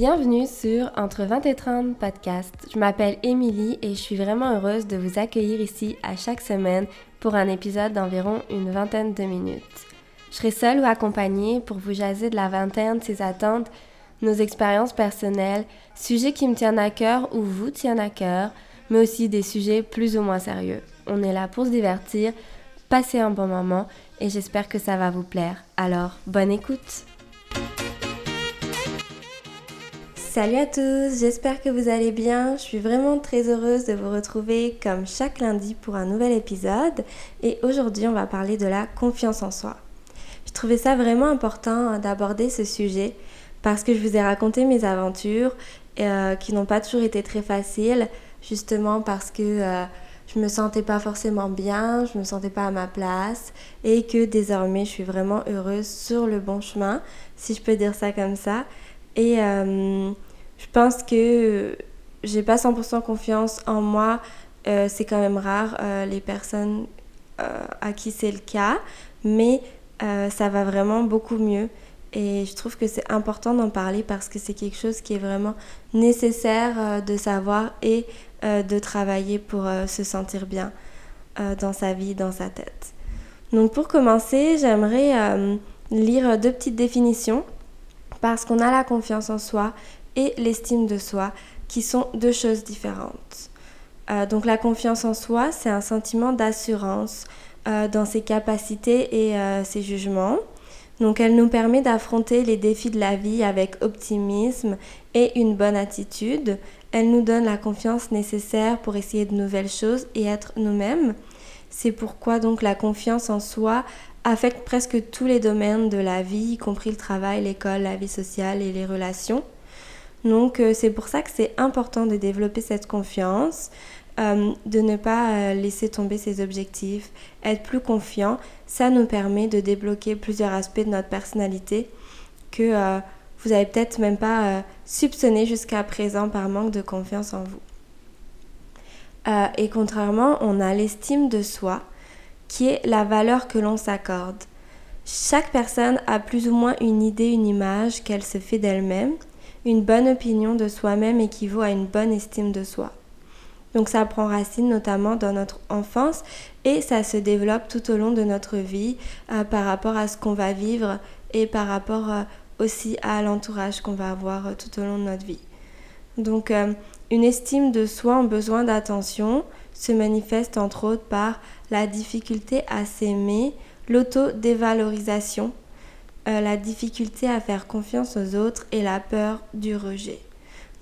Bienvenue sur Entre 20 et 30 podcast. Je m'appelle Émilie et je suis vraiment heureuse de vous accueillir ici à chaque semaine pour un épisode d'environ une vingtaine de minutes. Je serai seule ou accompagnée pour vous jaser de la vingtaine, ses attentes, nos expériences personnelles, sujets qui me tiennent à cœur ou vous tiennent à cœur, mais aussi des sujets plus ou moins sérieux. On est là pour se divertir, passer un bon moment et j'espère que ça va vous plaire. Alors, bonne écoute! Salut à tous, j'espère que vous allez bien. Je suis vraiment très heureuse de vous retrouver comme chaque lundi pour un nouvel épisode. Et aujourd'hui, on va parler de la confiance en soi. Je trouvais ça vraiment important d'aborder ce sujet parce que je vous ai raconté mes aventures euh, qui n'ont pas toujours été très faciles, justement parce que euh, je me sentais pas forcément bien, je me sentais pas à ma place et que désormais je suis vraiment heureuse sur le bon chemin, si je peux dire ça comme ça. Et euh, je pense que j'ai pas 100% confiance en moi. Euh, c'est quand même rare euh, les personnes à qui c'est le cas, mais ça va vraiment beaucoup mieux. Et je trouve que c'est important d'en parler parce que c'est quelque chose qui est vraiment nécessaire de savoir et de travailler pour se sentir bien dans sa vie, dans sa tête. Donc pour commencer, j'aimerais lire deux petites définitions parce qu'on a la confiance en soi et l'estime de soi qui sont deux choses différentes. Euh, donc la confiance en soi, c'est un sentiment d'assurance euh, dans ses capacités et euh, ses jugements. Donc elle nous permet d'affronter les défis de la vie avec optimisme et une bonne attitude. Elle nous donne la confiance nécessaire pour essayer de nouvelles choses et être nous-mêmes. C'est pourquoi donc la confiance en soi affecte presque tous les domaines de la vie, y compris le travail, l'école, la vie sociale et les relations. Donc euh, c'est pour ça que c'est important de développer cette confiance, euh, de ne pas euh, laisser tomber ses objectifs, être plus confiant. Ça nous permet de débloquer plusieurs aspects de notre personnalité que vous avez peut-être même pas soupçonné jusqu'à présent par manque de confiance en vous. et contrairement, on a l'estime de soi qui est la valeur que l'on s'accorde. Chaque personne a plus ou moins une idée, une image qu'elle se fait d'elle-même. Une bonne opinion de soi-même équivaut à une bonne estime de soi. Donc ça prend racine notamment dans notre enfance et ça se développe tout au long de notre vie euh, par rapport à ce qu'on va vivre et par rapport euh, aussi à l'entourage qu'on va avoir euh, tout au long de notre vie. Donc une estime de soi en besoin d'attention se manifeste entre autres par la difficulté à s'aimer, l'auto-dévalorisation, euh, la difficulté à faire confiance aux autres et la peur du rejet.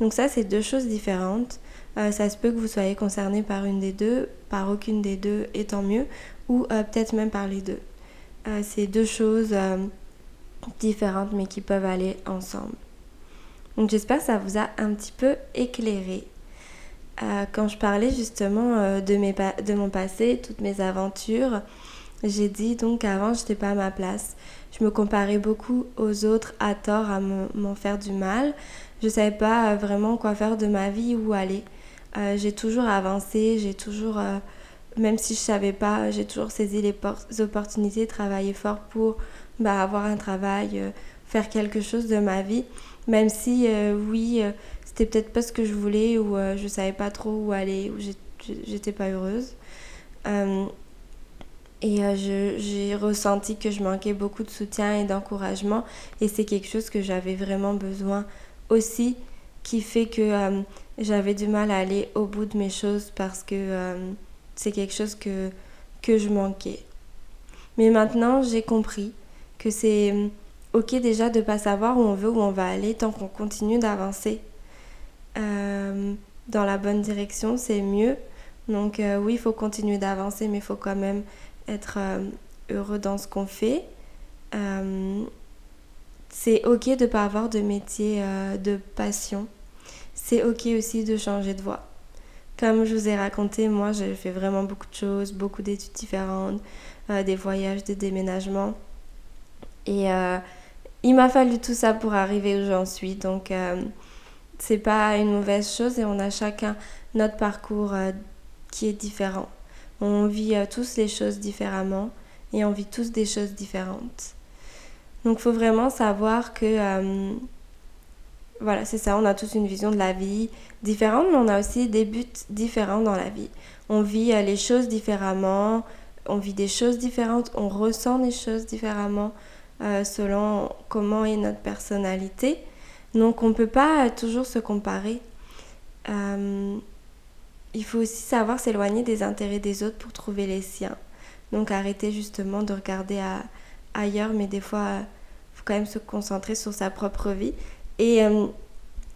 Donc ça, c'est deux choses différentes. Euh, ça se peut que vous soyez concerné par une des deux, par aucune des deux, et tant mieux, ou euh, peut-être même par les deux. c'est deux choses différentes mais qui peuvent aller ensemble. Donc j'espère que ça vous a un petit peu éclairé. Euh, quand je parlais justement euh, de, mes de mon passé, toutes mes aventures, j'ai dit donc avant j'étais pas à ma place. Je me comparais beaucoup aux autres à tort à m'en faire du mal. Je savais pas euh, vraiment quoi faire de ma vie, où aller. j'ai toujours avancé, j'ai toujours, même si je savais pas, j'ai toujours saisi les, opportunités, travaillé fort pour bah, avoir un travail, faire quelque chose de ma vie. Même si, oui, c'était peut-être pas ce que je voulais ou euh, je savais pas trop où aller ou j'étais pas heureuse. Euh, et euh, j'ai ressenti que je manquais beaucoup de soutien et d'encouragement et c'est quelque chose que j'avais vraiment besoin aussi qui fait que j'avais du mal à aller au bout de mes choses parce que c'est quelque chose que, que je manquais. Mais maintenant, j'ai compris que c'est ok déjà de pas savoir où on veut, où on va aller tant qu'on continue d'avancer euh, dans la bonne direction, c'est mieux. Donc euh, oui, il faut continuer d'avancer, mais il faut quand même être euh, heureux dans ce qu'on fait. c'est ok de ne pas avoir de métier de passion. C'est ok aussi de changer de voie. Comme je vous ai raconté, moi j'ai fait vraiment beaucoup de choses, beaucoup d'études différentes, des voyages, des déménagements. Et il m'a fallu tout ça pour arriver où j'en suis. Donc c'est pas une mauvaise chose et on a chacun notre parcours euh, qui est différent. On vit euh, tous les choses différemment et on vit tous des choses différentes. Donc il faut vraiment savoir que euh, voilà, c'est ça, on a tous une vision de la vie différente, mais on a aussi des buts différents dans la vie. On vit les choses différemment, on vit des choses différentes, on ressent des choses différemment selon comment est notre personnalité. Donc on ne peut pas toujours se comparer. il faut aussi savoir s'éloigner des intérêts des autres pour trouver les siens. Donc arrêter justement de regarder ailleurs, mais des fois, il faut quand même se concentrer sur sa propre vie. Et euh,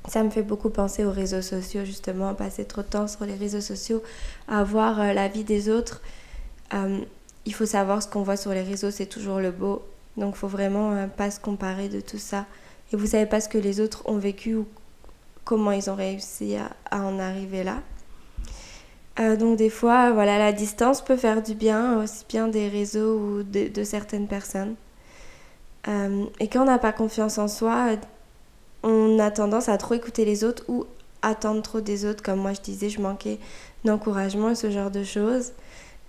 ça me fait beaucoup penser aux réseaux sociaux, justement, passer trop de temps sur les réseaux sociaux, à voir euh, la vie des autres. Euh, il faut savoir ce qu'on voit sur les réseaux, c'est toujours le beau. Donc il faut vraiment pas se comparer de tout ça. Et vous savez pas ce que les autres ont vécu ou comment ils ont réussi à en arriver là. Euh, donc des fois, voilà, la distance peut faire du bien, aussi bien des réseaux ou de, certaines personnes. Euh, et quand on n'a pas confiance en soi, on a tendance à trop écouter les autres ou attendre trop des autres. Comme moi, je disais, je manquais d'encouragement et ce genre de choses.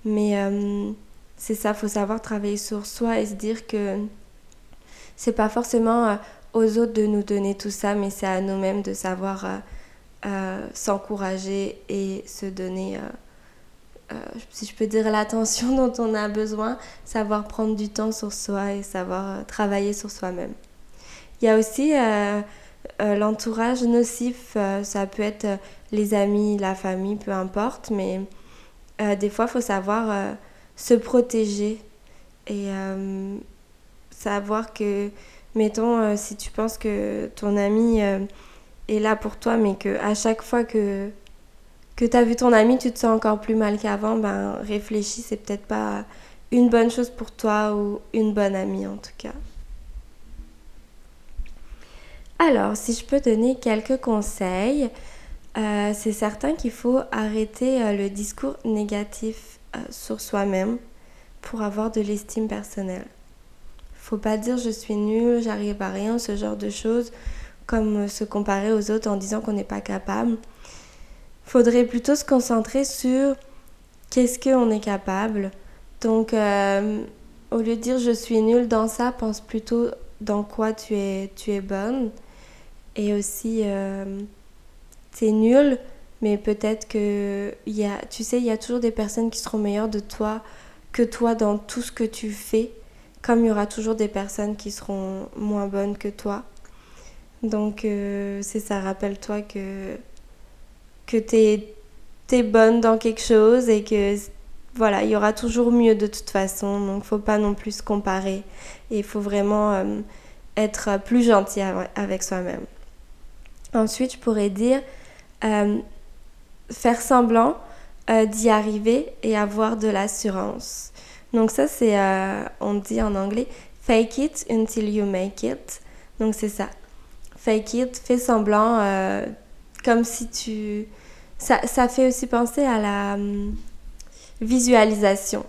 Mais euh, c'est ça, faut savoir travailler sur soi et se dire que c'est pas forcément aux autres de nous donner tout ça, mais c'est à nous-mêmes de savoir euh, s'encourager et se donner, euh, euh, si je peux dire, l'attention dont on a besoin, savoir prendre du temps sur soi et savoir travailler sur soi-même. Il y a aussi l'entourage nocif, ça peut être les amis, la famille, peu importe, mais des fois, il faut savoir se protéger et savoir que, mettons, si tu penses que ton ami est là pour toi, mais que à chaque fois que, que tu as vu ton ami, tu te sens encore plus mal qu'avant, ben réfléchis, c'est peut-être pas une bonne chose pour toi ou une bonne amie en tout cas. Alors, si je peux donner quelques conseils, euh, c'est certain qu'il faut arrêter euh, le discours négatif euh, sur soi-même pour avoir de l'estime personnelle. Faut pas dire je suis nul, j'arrive à rien, ce genre de choses comme se comparer aux autres en disant qu'on n'est pas capable. Faudrait plutôt se concentrer sur qu'est-ce qu'on est capable. Donc, euh, au lieu de dire je suis nulle dans ça, pense plutôt dans quoi tu es, tu es bonne. Et aussi, euh, es nulle, mais peut-être que, y a, tu sais, il y a toujours des personnes qui seront meilleures de toi que toi dans tout ce que tu fais, comme il y aura toujours des personnes qui seront moins bonnes que toi. Donc euh, c'est ça, rappelle-toi que, que t'es es bonne dans quelque chose et que voilà, il y aura toujours mieux de toute façon. Donc faut pas non plus se comparer et il faut vraiment euh, être plus gentil avec soi-même. Ensuite, je pourrais dire euh, faire semblant d'y arriver et avoir de l'assurance. Donc ça c'est, on dit en anglais, fake it until you make it. Donc c'est ça, fake it, fais semblant, euh, comme si tu... Ça, ça, fait aussi penser à la hum, visualisation.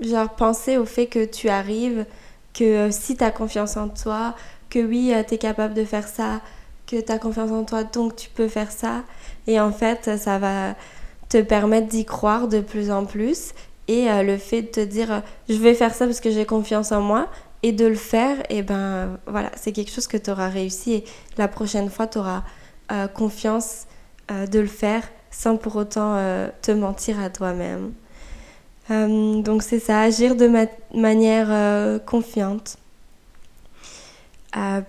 Genre penser au fait que tu arrives, que euh, si tu as confiance en toi, que oui, euh, tu es capable de faire ça, que tu as confiance en toi, donc tu peux faire ça. Et en fait, ça va te permettre d'y croire de plus en plus. Et le fait de te dire, je vais faire ça parce que j'ai confiance en moi, et de le faire, et ben voilà, c'est quelque chose que tu auras réussi et la prochaine fois, tu auras euh, confiance euh, de le faire sans pour autant euh, te mentir à toi-même. donc c'est ça, agir de manière confiante.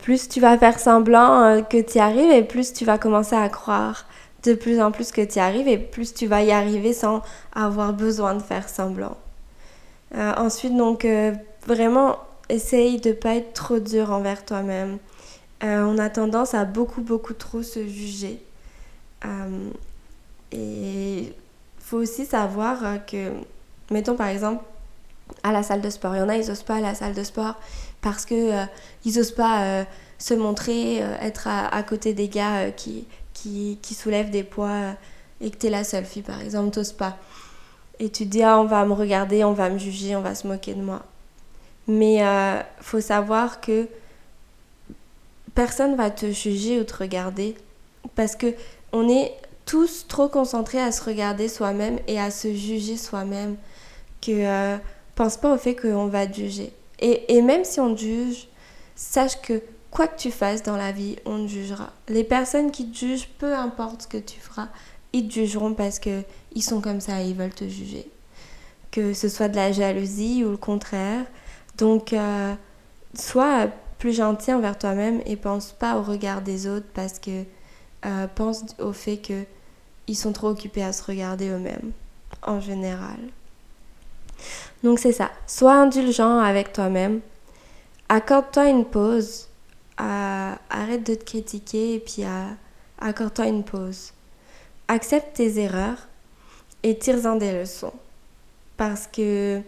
plus tu vas faire semblant que tu y arrives et plus tu vas commencer à croire de plus en plus que tu y arrives et plus tu vas y arriver sans avoir besoin de faire semblant. ensuite, donc, vraiment essaye de pas être trop dur envers toi-même. Euh, on a tendance à beaucoup, beaucoup trop se juger. Euh, et faut aussi savoir que, mettons par exemple, à la salle de sport, il y en a, ils osent pas à la salle de sport parce que euh, ils osent pas se montrer, être à, côté des gars qui, qui, qui, soulèvent des poids et que tu es la seule fille, par exemple, t'oses pas. Et tu te dis, ah, on va me regarder, on va me juger, on va se moquer de moi. Mais euh, faut savoir que personne va te juger ou te regarder parce que on est tous trop concentrés à se regarder soi-même et à se juger soi-même que euh, pense pas au fait qu'on va te juger. Et, et, même si on te juge, sache que quoi que tu fasses dans la vie, on te jugera. Les personnes qui te jugent, peu importe ce que tu feras, ils te jugeront parce que ils sont comme ça et ils veulent te juger. Que ce soit de la jalousie ou le contraire. Donc, euh, sois plus gentil envers toi-même et pense pas au regard des autres parce que euh, pense au fait que ils sont trop occupés à se regarder eux-mêmes en général. Donc c'est ça, sois indulgent avec toi-même, accorde-toi une pause, arrête de te critiquer et puis accorde-toi une pause. Accepte tes erreurs et tire-en des leçons. Parce que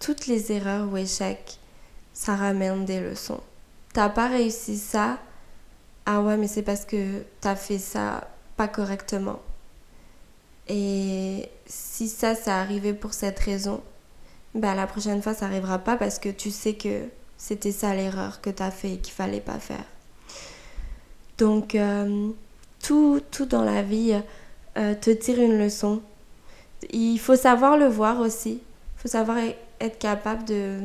toutes les erreurs ou échecs, ça ramène des leçons. T'as pas réussi ça, ah ouais, mais c'est parce que t'as fait ça pas correctement. Et si ça, ça arrivé pour cette raison, bah la prochaine fois, ça arrivera pas parce que tu sais que c'était ça l'erreur que t'as fait et qu'il fallait pas faire. Donc, euh, tout, tout dans la vie euh, te tire une leçon. Il faut savoir le voir aussi. Il faut savoir e-, être capable de,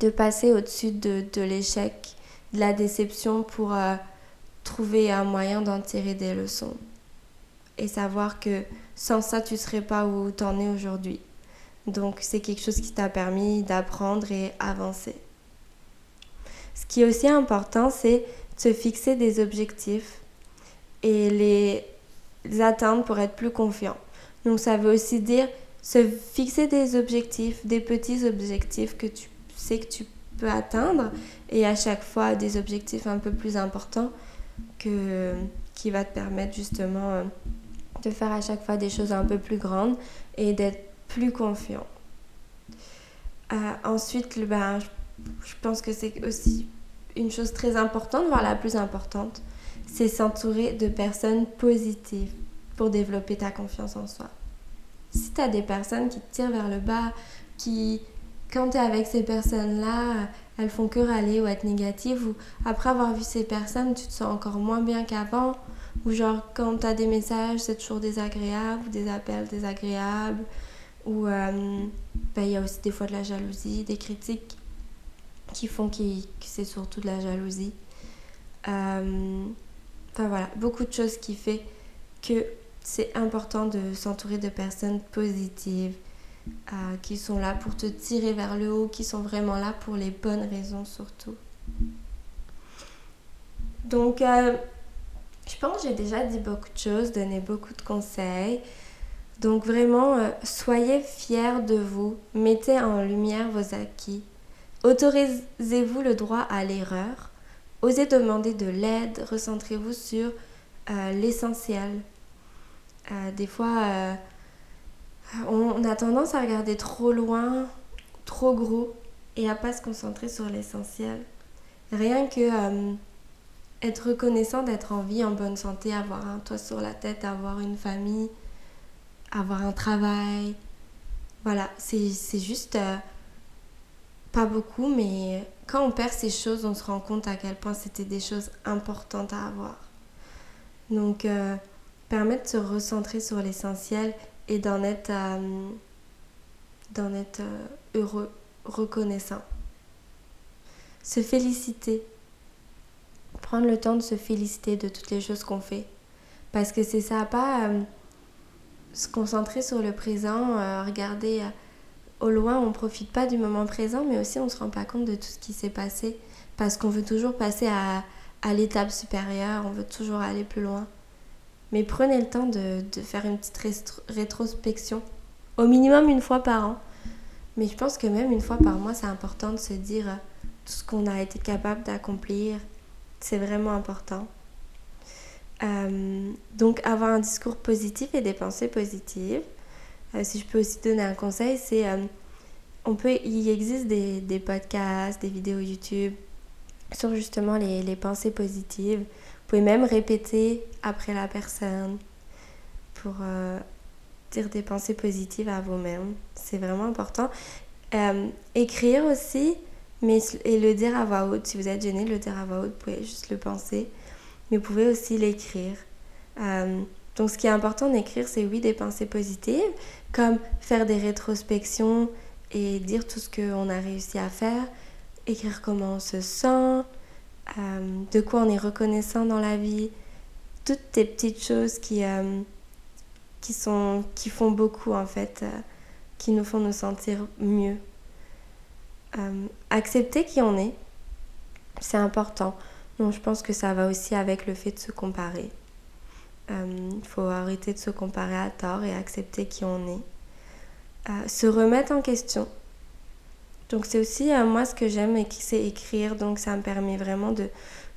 de passer au-dessus de, de l'échec, de la déception pour euh, trouver un moyen d'en tirer des leçons. Et savoir que sans ça, tu serais pas où tu en es aujourd'hui. Donc c'est quelque chose qui t'a permis d'apprendre et avancer. Ce qui est aussi important, c'est de se fixer des objectifs et les atteindre pour être plus confiant. Donc ça veut aussi dire se fixer des objectifs, des petits objectifs que tu sais que tu peux atteindre et à chaque fois des objectifs un peu plus importants que, qui va te permettre justement euh, de faire à chaque fois des choses un peu plus grandes et d'être plus confiant. Euh, ensuite, ben, je pense que c'est aussi une chose très importante, voire la plus importante, c'est s'entourer de personnes positives pour développer ta confiance en soi. Si tu as des personnes qui te tirent vers le bas, qui, quand tu es avec ces personnes-là, elles font que râler ou être négatives, ou après avoir vu ces personnes, tu te sens encore moins bien qu'avant, ou genre quand tu as des messages, c'est toujours désagréable, ou des appels désagréables, ou euh, ben, il y a aussi des fois de la jalousie, des critiques qui font que c'est surtout de la jalousie. Euh, enfin voilà, beaucoup de choses qui fait que c'est important de s'entourer de personnes positives, euh, qui sont là pour te tirer vers le haut, qui sont vraiment là pour les bonnes raisons surtout. Donc, euh, je pense que j'ai déjà dit beaucoup de choses, donné beaucoup de conseils. Donc vraiment, soyez fiers de vous, mettez en lumière vos acquis, Autorisez-vous le droit à l'erreur? Osez demander de l'aide. Recentrez-vous sur euh, l'essentiel. Euh, des fois, euh, on, a tendance à regarder trop loin, trop gros, et à pas se concentrer sur l'essentiel. Rien que être reconnaissant d'être en vie, en bonne santé, avoir un toit sur la tête, avoir une famille, avoir un travail. Voilà, c'est juste pas beaucoup, mais quand on perd ces choses, on se rend compte à quel point c'était des choses importantes à avoir. Donc, euh, permettre de se recentrer sur l'essentiel et d'en être, euh, d'en être euh, heureux, reconnaissant. Se féliciter. Prendre le temps de se féliciter de toutes les choses qu'on fait. Parce que c'est ça, pas se concentrer sur le présent, regarder au loin, on ne profite pas du moment présent, mais aussi on ne se rend pas compte de tout ce qui s'est passé parce qu'on veut toujours passer à, l'étape supérieure, on veut toujours aller plus loin. Mais prenez le temps de, faire une petite rétrospection, au minimum une fois par an. Mais je pense que même une fois par mois, c'est important de se dire tout ce qu'on a été capable d'accomplir. C'est vraiment important. Euh, donc avoir un discours positif et des pensées positives. Euh, si je peux aussi donner un conseil, c'est euh, on peut, il existe des, des, podcasts, des vidéos YouTube sur justement les, les, pensées positives. Vous pouvez même répéter après la personne pour euh, dire des pensées positives à vous-même. C'est vraiment important. écrire aussi, mais et le dire à voix haute. Si vous êtes gêné, le dire à voix haute, vous pouvez juste le penser. Mais vous pouvez aussi l'écrire. Donc ce qui est important d'écrire, c'est oui des pensées positives, comme faire des rétrospections et dire tout ce qu'on a réussi à faire, écrire comment on se sent, de quoi on est reconnaissant dans la vie, toutes ces petites choses qui, qui, sont, qui font beaucoup en fait, qui nous font nous sentir mieux. accepter qui on est, c'est important. Donc je pense que ça va aussi avec le fait de se comparer. Il euh, faut arrêter de se comparer à tort et accepter qui on est. Euh, se remettre en question. Donc c'est aussi euh, moi ce que j'aime et c'est écrire. Donc ça me permet vraiment de,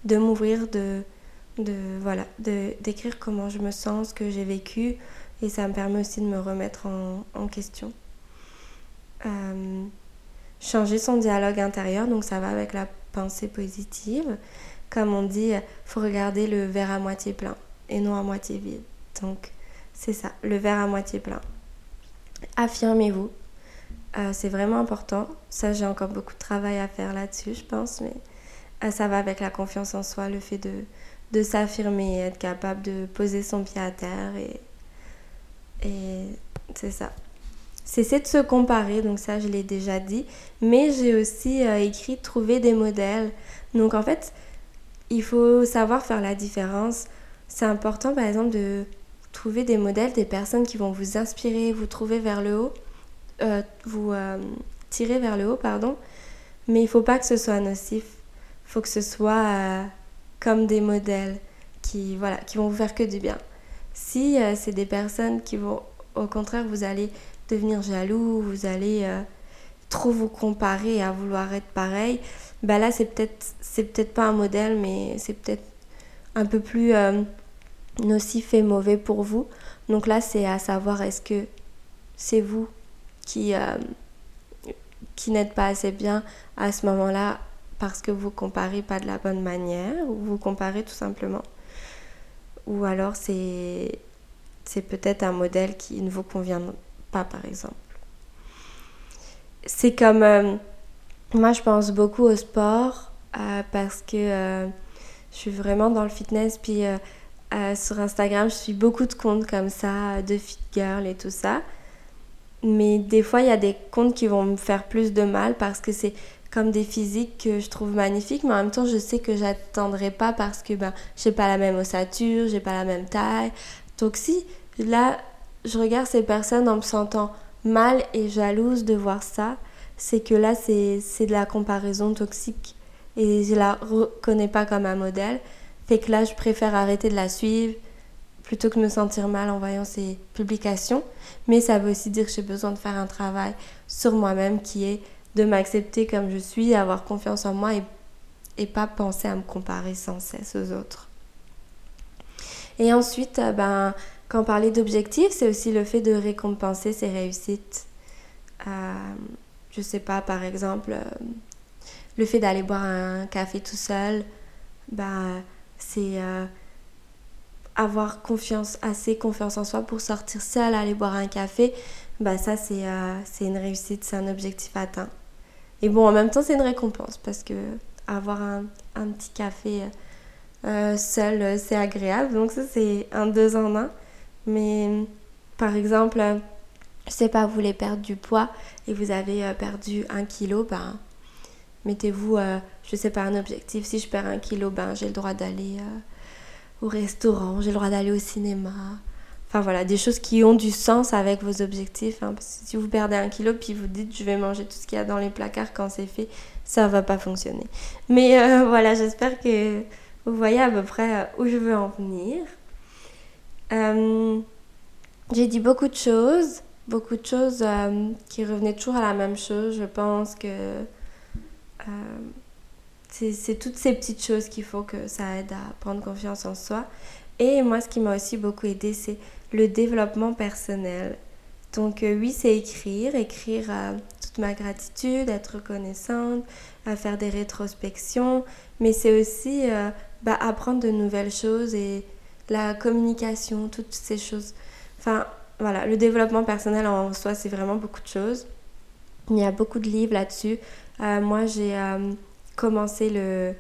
de m'ouvrir, de, de voilà, d'écrire comment je me sens, ce que j'ai vécu. Et ça me permet aussi de me remettre en, en question. changer son dialogue intérieur, donc ça va avec la pensée positive. Comme on dit, faut regarder le verre à moitié plein et non à moitié vide. Donc, c'est ça, le verre à moitié plein. Affirmez-vous. Euh, c'est vraiment important. Ça, j'ai encore beaucoup de travail à faire là-dessus, je pense, mais euh, ça va avec la confiance en soi, le fait de, de s'affirmer, être capable de poser son pied à terre et, et c'est ça. Cesser de se comparer, donc ça je l'ai déjà dit, mais j'ai aussi euh, écrit trouver des modèles. Donc en fait, il faut savoir faire la différence c'est important par exemple de trouver des modèles, des personnes qui vont vous inspirer, vous trouver vers le haut, euh, vous euh, tirer vers le haut, pardon. Mais il ne faut pas que ce soit nocif. Il faut que ce soit euh, comme des modèles qui, voilà, qui vont vous faire que du bien. Si c'est des personnes qui vont, au contraire, vous allez devenir jaloux, vous allez trop vous comparer à vouloir être pareil, bah là c'est peut-être peut-être pas un modèle, mais c'est peut-être un peu plus nocif et mauvais pour vous. Donc là, c'est à savoir est-ce que c'est vous qui, euh, qui n'êtes pas assez bien à ce moment-là parce que vous comparez pas de la bonne manière ou vous comparez tout simplement? Ou alors c'est peut-être un modèle qui ne vous convient pas par exemple. C'est comme euh, moi je pense beaucoup au sport euh, parce que je suis vraiment dans le fitness puis euh, sur Instagram, je suis beaucoup de comptes comme ça, de fit girl et tout ça. Mais des fois, il y a des comptes qui vont me faire plus de mal parce que c'est comme des physiques que je trouve magnifiques, mais en même temps, je sais que j'attendrai pas parce que ben, j'ai pas la même ossature, j'ai pas la même taille. Donc, si là, je regarde ces personnes en me sentant mal et jalouse de voir ça, c'est que là, c'est de la comparaison toxique et je la reconnais pas comme un modèle. Fait que là, je préfère arrêter de la suivre plutôt que me sentir mal en voyant ses publications. Mais ça veut aussi dire que j'ai besoin de faire un travail sur moi-même qui est de m'accepter comme je suis, avoir confiance en moi et, et pas penser à me comparer sans cesse aux autres. Et ensuite, euh, ben, quand parlait d'objectifs, c'est aussi le fait de récompenser ses réussites. Euh, je sais pas, par exemple, euh, le fait d'aller boire un café tout seul, ben, c'est euh, avoir confiance, assez confiance en soi pour sortir seul, aller boire un café. Bah ça, c'est euh, une réussite, c'est un objectif atteint. Et bon, en même temps, c'est une récompense parce que avoir un, un petit café euh, seul, c'est agréable. Donc ça, c'est un deux en un. Mais par exemple, je sais pas, vous voulez perdre du poids et vous avez perdu un kilo, ben mettez-vous, euh, je sais pas, un objectif. Si je perds un kilo, ben j'ai le droit d'aller euh, au restaurant, j'ai le droit d'aller au cinéma. Enfin voilà, des choses qui ont du sens avec vos objectifs. Hein. si vous perdez un kilo puis vous dites je vais manger tout ce qu'il y a dans les placards quand c'est fait, ça va pas fonctionner. Mais euh, voilà, j'espère que vous voyez à peu près où je veux en venir. j'ai dit beaucoup de choses, beaucoup de choses qui revenaient toujours à la même chose. Je pense que euh, c'est toutes ces petites choses qu'il faut que ça aide à prendre confiance en soi. Et moi, ce qui m'a aussi beaucoup aidé, c'est le développement personnel. Donc euh, oui, c'est écrire, écrire euh, toute ma gratitude, être reconnaissante, faire des rétrospections, mais c'est aussi bah, apprendre de nouvelles choses et la communication, toutes ces choses. Enfin, voilà, le développement personnel en soi, c'est vraiment beaucoup de choses. Il y a beaucoup de livres là-dessus. Euh, moi, j'ai euh, commencé le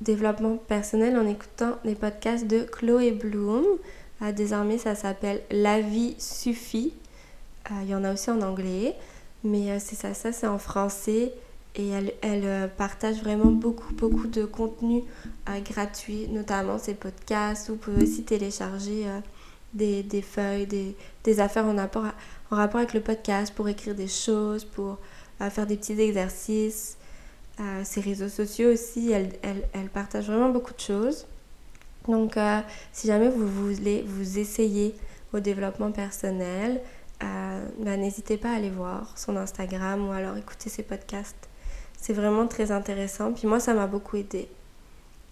développement personnel en écoutant les podcasts de Chloé Bloom. Euh, désormais, ça s'appelle La vie suffit. Il y en a aussi en anglais, mais c'est ça, ça c'est en français. et elle, partage vraiment beaucoup, beaucoup de contenu gratuit, notamment ses podcasts. Vous pouvez aussi télécharger des, feuilles, des, affaires en rapport avec le podcast pour écrire des choses, pour faire des petits exercices. ses réseaux sociaux aussi, elle, elle, partage vraiment beaucoup de choses. Donc, si jamais vous voulez vous essayer au développement personnel, euh, bah, n'hésitez pas à aller voir son Instagram ou alors écouter ses podcasts. C'est vraiment très intéressant. Puis moi, ça m'a beaucoup aidé.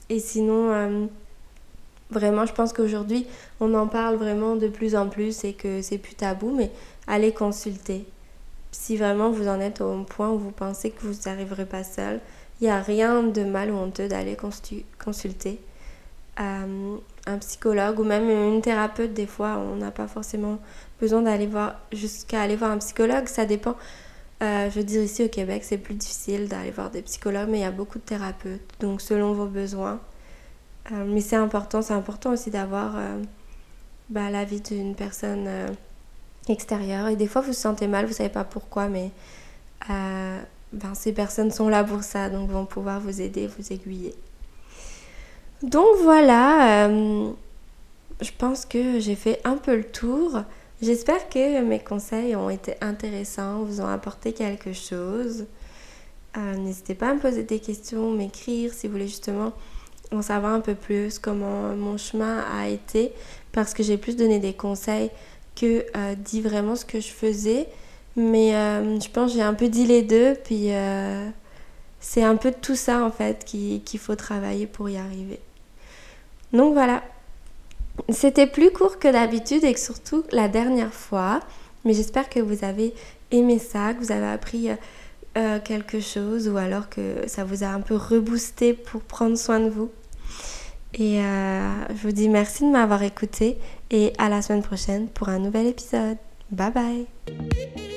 Et sinon, euh, vraiment, je pense qu'aujourd'hui, on en parle vraiment de plus en plus et que c'est plus tabou, mais allez consulter. Si vraiment vous en êtes au point où vous pensez que vous n'arriverez pas seul, il n'y a rien de mal ou honteux d'aller consulter. Euh, un psychologue ou même une thérapeute, des fois, on n'a pas forcément besoin d'aller voir jusqu'à aller voir un psychologue, ça dépend. Euh, je veux dire, ici au Québec, c'est plus difficile d'aller voir des psychologues, mais il y a beaucoup de thérapeutes, donc selon vos besoins. Euh, mais c'est important, c'est important aussi d'avoir bah, l'avis d'une personne extérieure. Et des fois, vous vous sentez mal, vous savez pas pourquoi, mais ben, ces personnes sont là pour ça, donc vont pouvoir vous aider, vous aiguiller. Donc voilà, je pense que j'ai fait un peu le tour. J'espère que mes conseils ont été intéressants, vous ont apporté quelque chose. Euh, n'hésitez pas à me poser des questions, m'écrire si vous voulez justement en savoir un peu plus comment mon chemin a été, parce que j'ai plus donné des conseils que euh, dit vraiment ce que je faisais. Mais euh, je pense que j'ai un peu dit les deux, puis c'est un peu tout ça en fait qu'il faut travailler pour y arriver. Donc voilà, c'était plus court que d'habitude et surtout la dernière fois, mais j'espère que vous avez aimé ça, que vous avez appris euh, euh, quelque chose ou alors que ça vous a un peu reboosté pour prendre soin de vous. Et euh, je vous dis merci de m'avoir écouté et à la semaine prochaine pour un nouvel épisode. Bye bye